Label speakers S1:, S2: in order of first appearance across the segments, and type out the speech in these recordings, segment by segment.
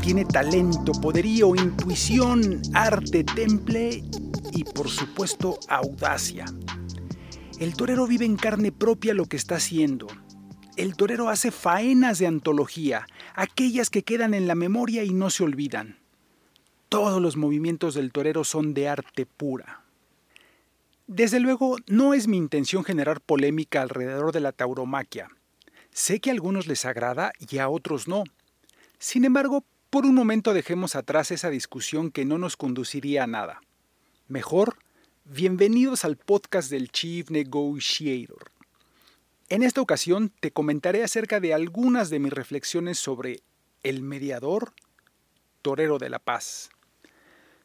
S1: tiene talento, poderío, intuición, arte, temple y por supuesto audacia. El torero vive en carne propia lo que está haciendo. El torero hace faenas de antología, aquellas que quedan en la memoria y no se olvidan. Todos los movimientos del torero son de arte pura. Desde luego, no es mi intención generar polémica alrededor de la tauromaquia. Sé que a algunos les agrada y a otros no. Sin embargo, por un momento dejemos atrás esa discusión que no nos conduciría a nada. Mejor, bienvenidos al podcast del Chief Negotiator. En esta ocasión te comentaré acerca de algunas de mis reflexiones sobre el mediador, torero de la paz.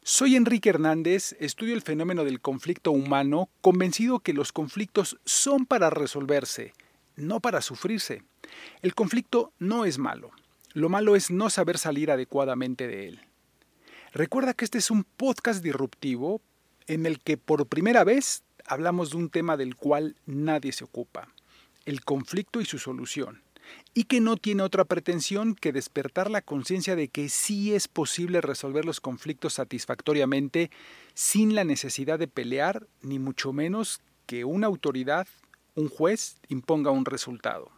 S1: Soy Enrique Hernández, estudio el fenómeno del conflicto humano, convencido que los conflictos son para resolverse, no para sufrirse. El conflicto no es malo, lo malo es no saber salir adecuadamente de él. Recuerda que este es un podcast disruptivo en el que por primera vez hablamos de un tema del cual nadie se ocupa el conflicto y su solución, y que no tiene otra pretensión que despertar la conciencia de que sí es posible resolver los conflictos satisfactoriamente sin la necesidad de pelear, ni mucho menos que una autoridad, un juez, imponga un resultado.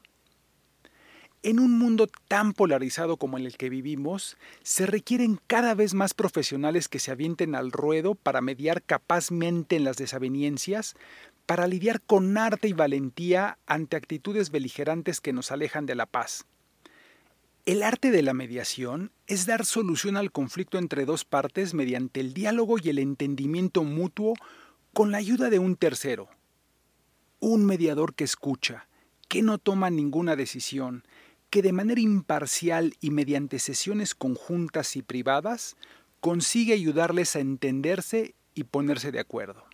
S1: En un mundo tan polarizado como el que vivimos, se requieren cada vez más profesionales que se avienten al ruedo para mediar capazmente en las desavenencias, para lidiar con arte y valentía ante actitudes beligerantes que nos alejan de la paz. El arte de la mediación es dar solución al conflicto entre dos partes mediante el diálogo y el entendimiento mutuo con la ayuda de un tercero. Un mediador que escucha, que no toma ninguna decisión, que de manera imparcial y mediante sesiones conjuntas y privadas consigue ayudarles a entenderse y ponerse de acuerdo.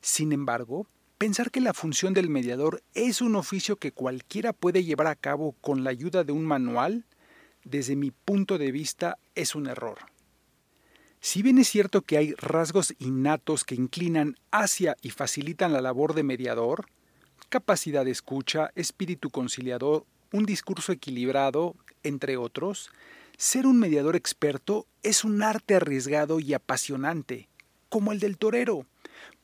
S1: Sin embargo, pensar que la función del mediador es un oficio que cualquiera puede llevar a cabo con la ayuda de un manual, desde mi punto de vista es un error. Si bien es cierto que hay rasgos innatos que inclinan hacia y facilitan la labor de mediador, capacidad de escucha, espíritu conciliador, un discurso equilibrado, entre otros, ser un mediador experto es un arte arriesgado y apasionante, como el del torero,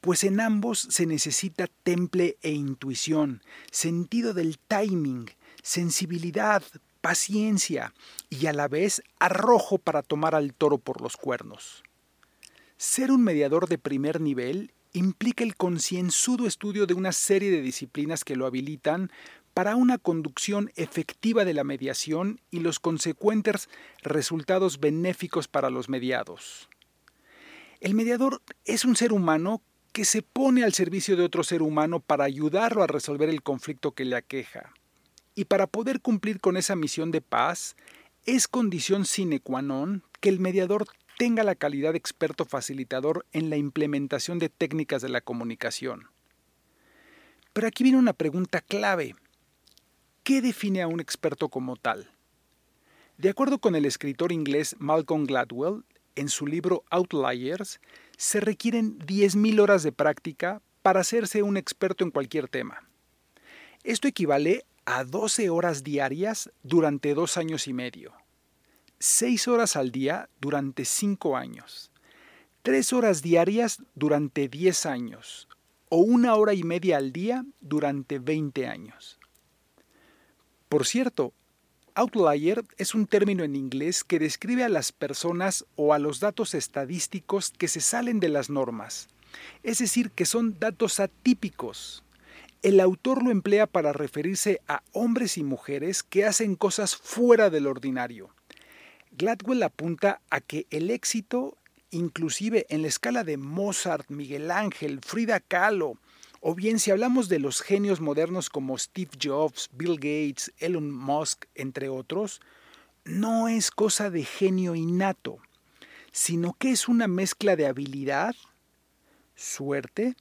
S1: pues en ambos se necesita temple e intuición, sentido del timing, sensibilidad, paciencia y a la vez arrojo para tomar al toro por los cuernos. Ser un mediador de primer nivel implica el concienzudo estudio de una serie de disciplinas que lo habilitan para una conducción efectiva de la mediación y los consecuentes resultados benéficos para los mediados. El mediador es un ser humano que se pone al servicio de otro ser humano para ayudarlo a resolver el conflicto que le aqueja. Y para poder cumplir con esa misión de paz, es condición sine qua non que el mediador tenga la calidad de experto facilitador en la implementación de técnicas de la comunicación. Pero aquí viene una pregunta clave. ¿Qué define a un experto como tal? De acuerdo con el escritor inglés Malcolm Gladwell, en su libro Outliers, se requieren 10.000 horas de práctica para hacerse un experto en cualquier tema. Esto equivale a 12 horas diarias durante dos años y medio, 6 horas al día durante 5 años, 3 horas diarias durante 10 años o una hora y media al día durante 20 años. Por cierto, Outlier es un término en inglés que describe a las personas o a los datos estadísticos que se salen de las normas, es decir, que son datos atípicos. El autor lo emplea para referirse a hombres y mujeres que hacen cosas fuera del ordinario. Gladwell apunta a que el éxito, inclusive en la escala de Mozart, Miguel Ángel, Frida Kahlo, o bien si hablamos de los genios modernos como Steve Jobs, Bill Gates, Elon Musk, entre otros, no es cosa de genio innato, sino que es una mezcla de habilidad, suerte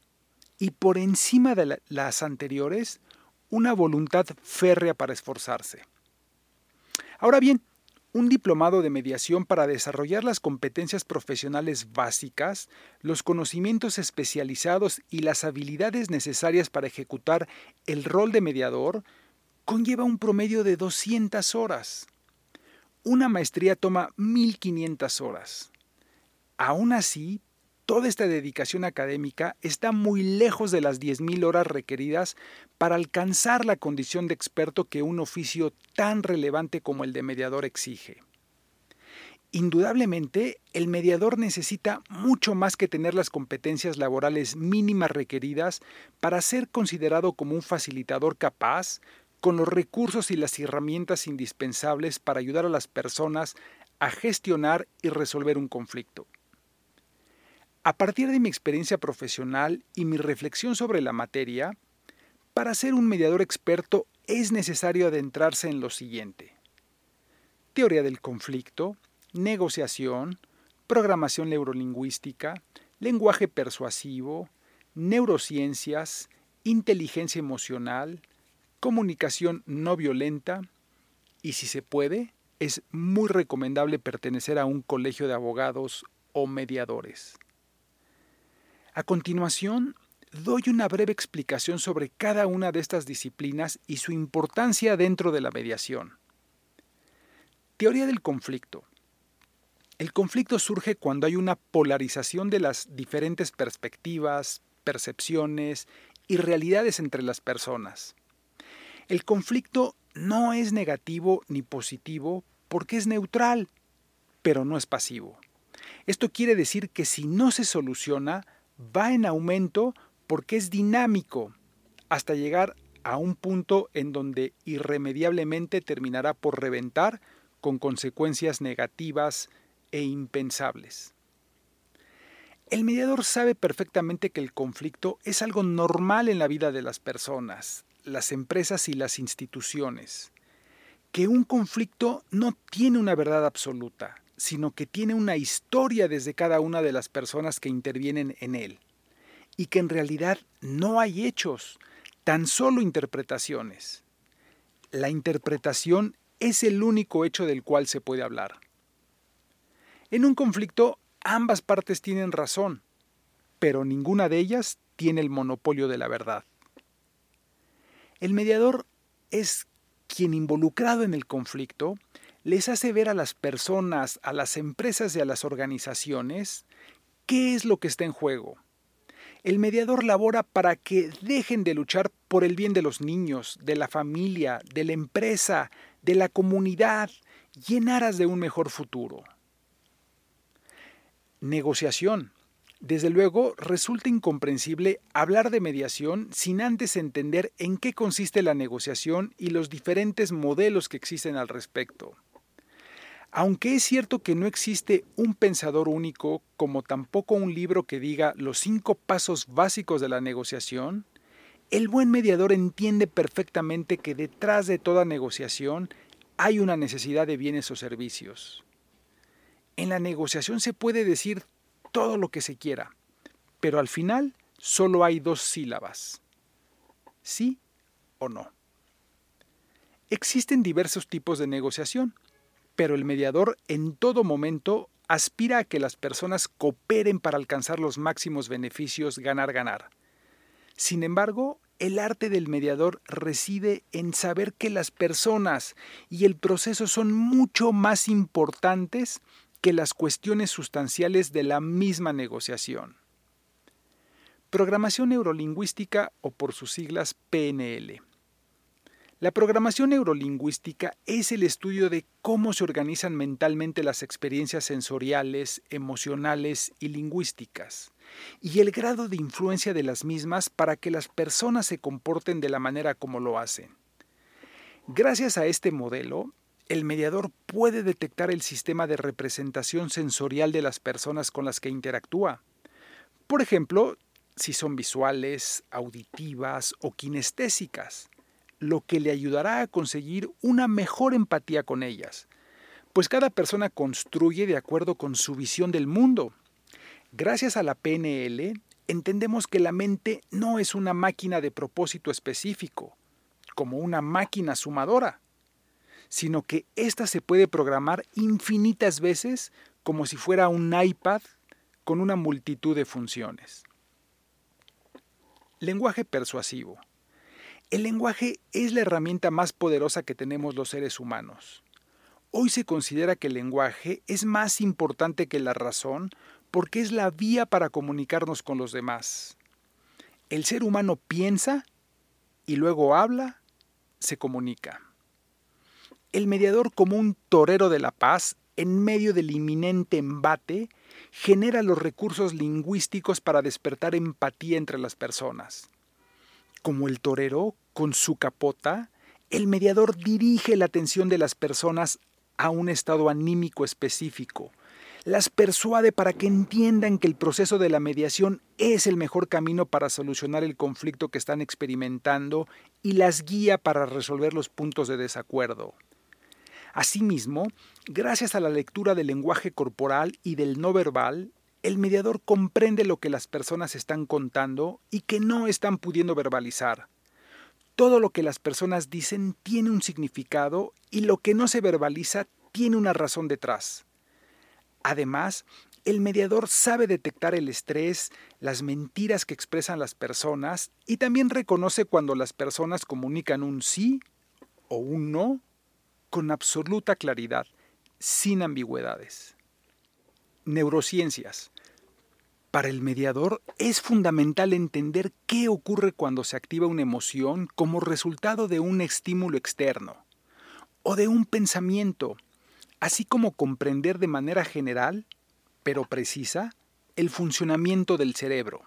S1: y por encima de las anteriores, una voluntad férrea para esforzarse. Ahora bien, un diplomado de mediación para desarrollar las competencias profesionales básicas, los conocimientos especializados y las habilidades necesarias para ejecutar el rol de mediador, conlleva un promedio de 200 horas. una maestría toma 1500 horas. Aún así, toda esta dedicación académica está muy lejos de las 10.000 horas requeridas para alcanzar la condición de experto que un oficio tan relevante como el de mediador exige. Indudablemente, el mediador necesita mucho más que tener las competencias laborales mínimas requeridas para ser considerado como un facilitador capaz, con los recursos y las herramientas indispensables para ayudar a las personas a gestionar y resolver un conflicto. A partir de mi experiencia profesional y mi reflexión sobre la materia, para ser un mediador experto es necesario adentrarse en lo siguiente. Teoría del conflicto, negociación, programación neurolingüística, lenguaje persuasivo, neurociencias, inteligencia emocional, comunicación no violenta y si se puede, es muy recomendable pertenecer a un colegio de abogados o mediadores. A continuación, doy una breve explicación sobre cada una de estas disciplinas y su importancia dentro de la mediación. Teoría del conflicto. El conflicto surge cuando hay una polarización de las diferentes perspectivas, percepciones y realidades entre las personas. El conflicto no es negativo ni positivo porque es neutral, pero no es pasivo. Esto quiere decir que si no se soluciona, va en aumento porque es dinámico hasta llegar a un punto en donde irremediablemente terminará por reventar con consecuencias negativas e impensables. El mediador sabe perfectamente que el conflicto es algo normal en la vida de las personas, las empresas y las instituciones, que un conflicto no tiene una verdad absoluta, sino que tiene una historia desde cada una de las personas que intervienen en él, y que en realidad no hay hechos, tan solo interpretaciones. La interpretación es el único hecho del cual se puede hablar. En un conflicto ambas partes tienen razón, pero ninguna de ellas tiene el monopolio de la verdad. El mediador es quien involucrado en el conflicto les hace ver a las personas, a las empresas y a las organizaciones qué es lo que está en juego. El mediador labora para que dejen de luchar por el bien de los niños, de la familia, de la empresa, de la comunidad, llenaras de un mejor futuro. Negociación. Desde luego, resulta incomprensible hablar de mediación sin antes entender en qué consiste la negociación y los diferentes modelos que existen al respecto. Aunque es cierto que no existe un pensador único, como tampoco un libro que diga los cinco pasos básicos de la negociación, el buen mediador entiende perfectamente que detrás de toda negociación hay una necesidad de bienes o servicios. En la negociación se puede decir todo lo que se quiera, pero al final solo hay dos sílabas. Sí o no. Existen diversos tipos de negociación pero el mediador en todo momento aspira a que las personas cooperen para alcanzar los máximos beneficios ganar-ganar. Sin embargo, el arte del mediador reside en saber que las personas y el proceso son mucho más importantes que las cuestiones sustanciales de la misma negociación. Programación neurolingüística o por sus siglas PNL. La programación neurolingüística es el estudio de cómo se organizan mentalmente las experiencias sensoriales, emocionales y lingüísticas, y el grado de influencia de las mismas para que las personas se comporten de la manera como lo hacen. Gracias a este modelo, el mediador puede detectar el sistema de representación sensorial de las personas con las que interactúa. Por ejemplo, si son visuales, auditivas o kinestésicas lo que le ayudará a conseguir una mejor empatía con ellas, pues cada persona construye de acuerdo con su visión del mundo. Gracias a la PNL, entendemos que la mente no es una máquina de propósito específico, como una máquina sumadora, sino que ésta se puede programar infinitas veces como si fuera un iPad con una multitud de funciones. Lenguaje persuasivo. El lenguaje es la herramienta más poderosa que tenemos los seres humanos. Hoy se considera que el lenguaje es más importante que la razón porque es la vía para comunicarnos con los demás. El ser humano piensa y luego habla, se comunica. El mediador como un torero de la paz en medio del inminente embate genera los recursos lingüísticos para despertar empatía entre las personas. Como el torero, con su capota, el mediador dirige la atención de las personas a un estado anímico específico, las persuade para que entiendan que el proceso de la mediación es el mejor camino para solucionar el conflicto que están experimentando y las guía para resolver los puntos de desacuerdo. Asimismo, gracias a la lectura del lenguaje corporal y del no verbal, el mediador comprende lo que las personas están contando y que no están pudiendo verbalizar. Todo lo que las personas dicen tiene un significado y lo que no se verbaliza tiene una razón detrás. Además, el mediador sabe detectar el estrés, las mentiras que expresan las personas y también reconoce cuando las personas comunican un sí o un no con absoluta claridad, sin ambigüedades. Neurociencias. Para el mediador es fundamental entender qué ocurre cuando se activa una emoción como resultado de un estímulo externo o de un pensamiento, así como comprender de manera general, pero precisa, el funcionamiento del cerebro.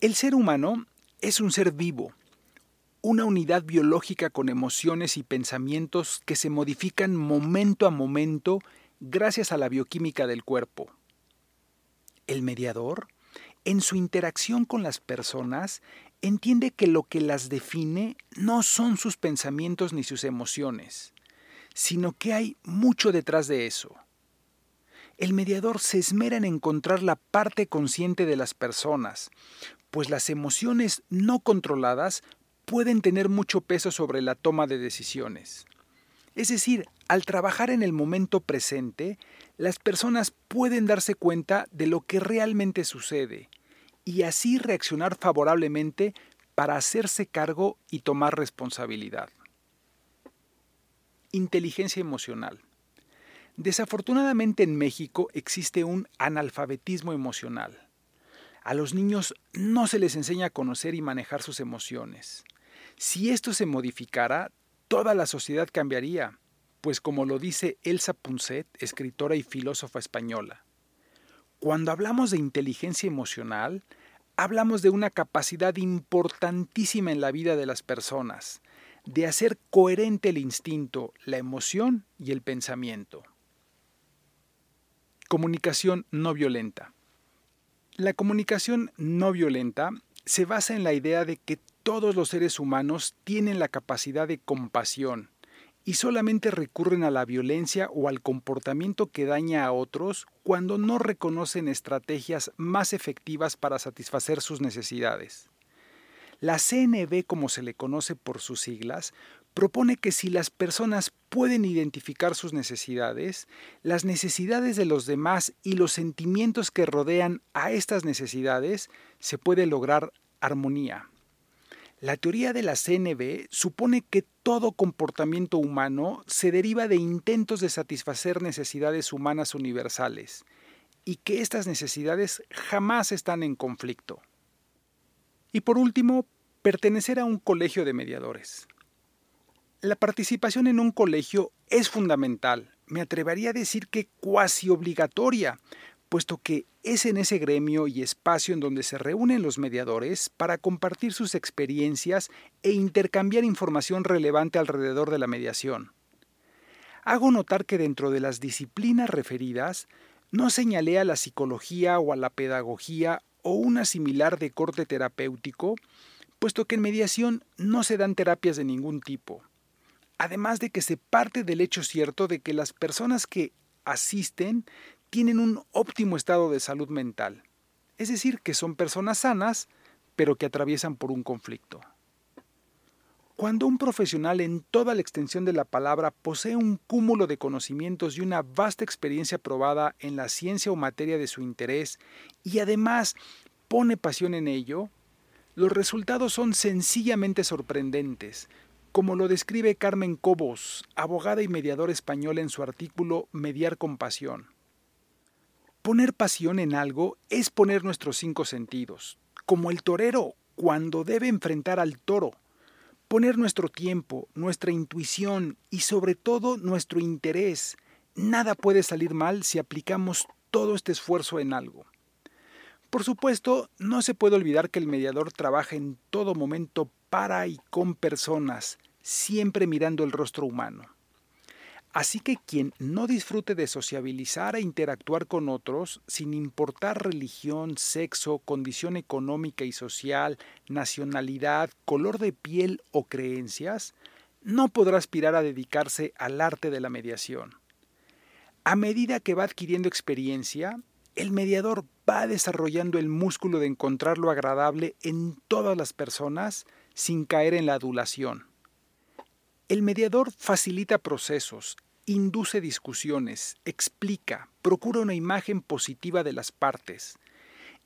S1: El ser humano es un ser vivo, una unidad biológica con emociones y pensamientos que se modifican momento a momento gracias a la bioquímica del cuerpo. El mediador, en su interacción con las personas, entiende que lo que las define no son sus pensamientos ni sus emociones, sino que hay mucho detrás de eso. El mediador se esmera en encontrar la parte consciente de las personas, pues las emociones no controladas pueden tener mucho peso sobre la toma de decisiones. Es decir, al trabajar en el momento presente, las personas pueden darse cuenta de lo que realmente sucede y así reaccionar favorablemente para hacerse cargo y tomar responsabilidad. Inteligencia emocional. Desafortunadamente en México existe un analfabetismo emocional. A los niños no se les enseña a conocer y manejar sus emociones. Si esto se modificara, toda la sociedad cambiaría, pues como lo dice Elsa Punset, escritora y filósofa española, cuando hablamos de inteligencia emocional, hablamos de una capacidad importantísima en la vida de las personas, de hacer coherente el instinto, la emoción y el pensamiento. Comunicación no violenta. La comunicación no violenta se basa en la idea de que todos los seres humanos tienen la capacidad de compasión y solamente recurren a la violencia o al comportamiento que daña a otros cuando no reconocen estrategias más efectivas para satisfacer sus necesidades. La CNB, como se le conoce por sus siglas, propone que si las personas pueden identificar sus necesidades, las necesidades de los demás y los sentimientos que rodean a estas necesidades, se puede lograr armonía. La teoría de la CNB supone que todo comportamiento humano se deriva de intentos de satisfacer necesidades humanas universales y que estas necesidades jamás están en conflicto. Y por último, pertenecer a un colegio de mediadores. La participación en un colegio es fundamental, me atrevería a decir que cuasi obligatoria, puesto que es en ese gremio y espacio en donde se reúnen los mediadores para compartir sus experiencias e intercambiar información relevante alrededor de la mediación. Hago notar que dentro de las disciplinas referidas no señalé a la psicología o a la pedagogía o una similar de corte terapéutico, puesto que en mediación no se dan terapias de ningún tipo. Además de que se parte del hecho cierto de que las personas que asisten tienen un óptimo estado de salud mental, es decir, que son personas sanas, pero que atraviesan por un conflicto. Cuando un profesional en toda la extensión de la palabra posee un cúmulo de conocimientos y una vasta experiencia probada en la ciencia o materia de su interés y además pone pasión en ello, los resultados son sencillamente sorprendentes, como lo describe Carmen Cobos, abogada y mediador español en su artículo Mediar con pasión. Poner pasión en algo es poner nuestros cinco sentidos, como el torero cuando debe enfrentar al toro. Poner nuestro tiempo, nuestra intuición y sobre todo nuestro interés. Nada puede salir mal si aplicamos todo este esfuerzo en algo. Por supuesto, no se puede olvidar que el mediador trabaja en todo momento para y con personas, siempre mirando el rostro humano. Así que quien no disfrute de sociabilizar e interactuar con otros, sin importar religión, sexo, condición económica y social, nacionalidad, color de piel o creencias, no podrá aspirar a dedicarse al arte de la mediación. A medida que va adquiriendo experiencia, el mediador va desarrollando el músculo de encontrar lo agradable en todas las personas sin caer en la adulación. El mediador facilita procesos, induce discusiones, explica, procura una imagen positiva de las partes.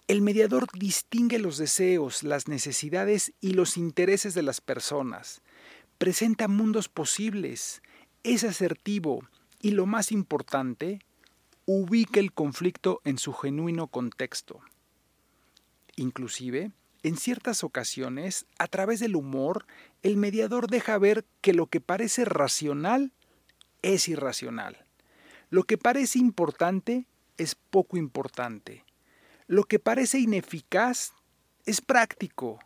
S1: El mediador distingue los deseos, las necesidades y los intereses de las personas. Presenta mundos posibles, es asertivo y lo más importante, ubica el conflicto en su genuino contexto. Inclusive, en ciertas ocasiones, a través del humor, el mediador deja ver que lo que parece racional es irracional. Lo que parece importante es poco importante. Lo que parece ineficaz es práctico.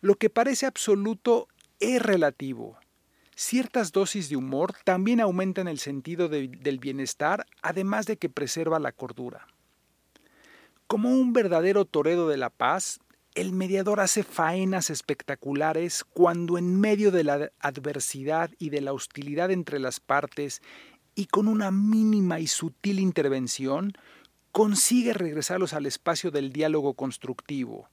S1: Lo que parece absoluto es relativo. Ciertas dosis de humor también aumentan el sentido del bienestar, además de que preserva la cordura. Como un verdadero torero de la paz, el mediador hace faenas espectaculares cuando en medio de la adversidad y de la hostilidad entre las partes y con una mínima y sutil intervención, consigue regresarlos al espacio del diálogo constructivo,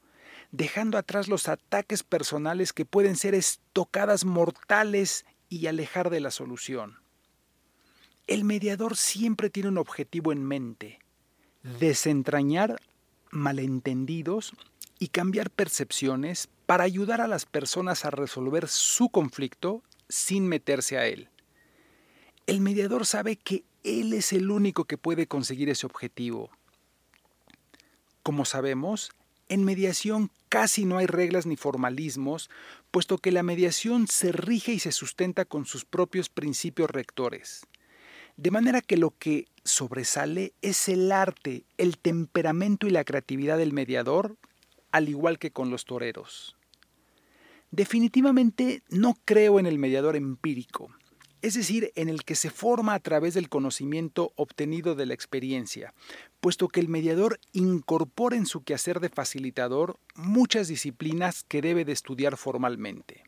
S1: dejando atrás los ataques personales que pueden ser estocadas mortales y alejar de la solución. El mediador siempre tiene un objetivo en mente, desentrañar malentendidos y cambiar percepciones para ayudar a las personas a resolver su conflicto sin meterse a él. El mediador sabe que él es el único que puede conseguir ese objetivo. Como sabemos, en mediación casi no hay reglas ni formalismos, puesto que la mediación se rige y se sustenta con sus propios principios rectores. De manera que lo que sobresale es el arte, el temperamento y la creatividad del mediador al igual que con los toreros. Definitivamente no creo en el mediador empírico, es decir, en el que se forma a través del conocimiento obtenido de la experiencia, puesto que el mediador incorpora en su quehacer de facilitador muchas disciplinas que debe de estudiar formalmente.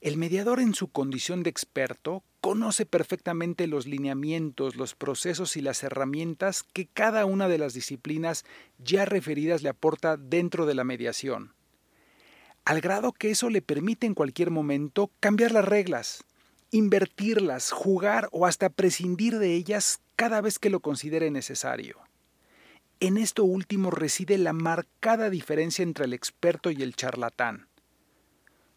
S1: El mediador en su condición de experto conoce perfectamente los lineamientos, los procesos y las herramientas que cada una de las disciplinas ya referidas le aporta dentro de la mediación, al grado que eso le permite en cualquier momento cambiar las reglas, invertirlas, jugar o hasta prescindir de ellas cada vez que lo considere necesario. En esto último reside la marcada diferencia entre el experto y el charlatán.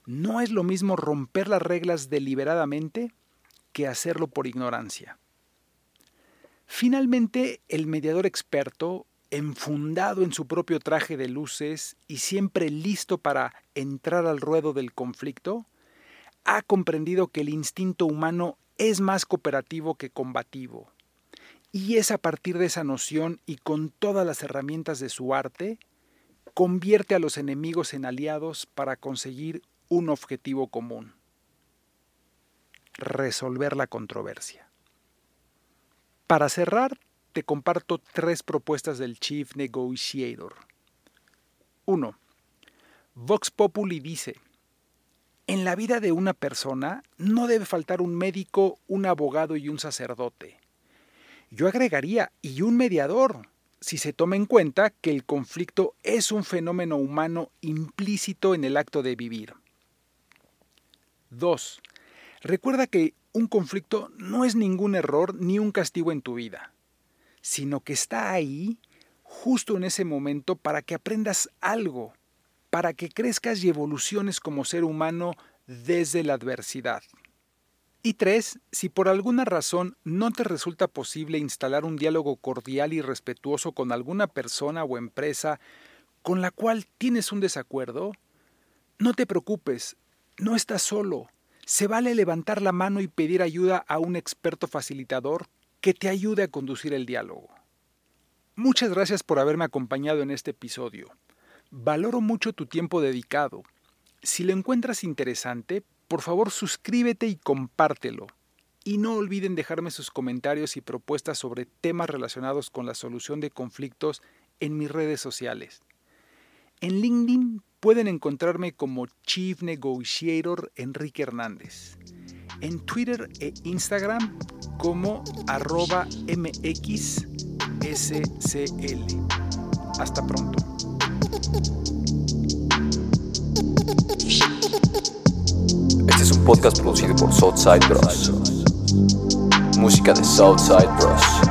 S1: No es lo mismo romper las reglas deliberadamente que hacerlo por ignorancia. Finalmente, el mediador experto, enfundado en su propio traje de luces y siempre listo para entrar al ruedo del conflicto, ha comprendido que el instinto humano es más cooperativo que combativo. Y es a partir de esa noción y con todas las herramientas de su arte, convierte a los enemigos en aliados para conseguir un objetivo común, resolver la controversia. Para cerrar, te comparto tres propuestas del Chief Negotiator. 1. Vox Populi dice, en la vida de una persona no debe faltar un médico, un abogado y un sacerdote. Yo agregaría, y un mediador, si se toma en cuenta que el conflicto es un fenómeno humano implícito en el acto de vivir. 2. Recuerda que un conflicto no es ningún error ni un castigo en tu vida, sino que está ahí justo en ese momento para que aprendas algo, para que crezcas y evoluciones como ser humano desde la adversidad. Y tres, si por alguna razón no te resulta posible instalar un diálogo cordial y respetuoso con alguna persona o empresa con la cual tienes un desacuerdo, no te preocupes, no estás solo. Se vale levantar la mano y pedir ayuda a un experto facilitador que te ayude a conducir el diálogo. Muchas gracias por haberme acompañado en este episodio. Valoro mucho tu tiempo dedicado. Si lo encuentras interesante, por favor suscríbete y compártelo. Y no olviden dejarme sus comentarios y propuestas sobre temas relacionados con la solución de conflictos en mis redes sociales. En LinkedIn pueden encontrarme como Chief Negotiator Enrique Hernández. En Twitter e Instagram como arroba mxscl. Hasta pronto.
S2: Este es un podcast producido por Southside Bros. Música de Southside Bros.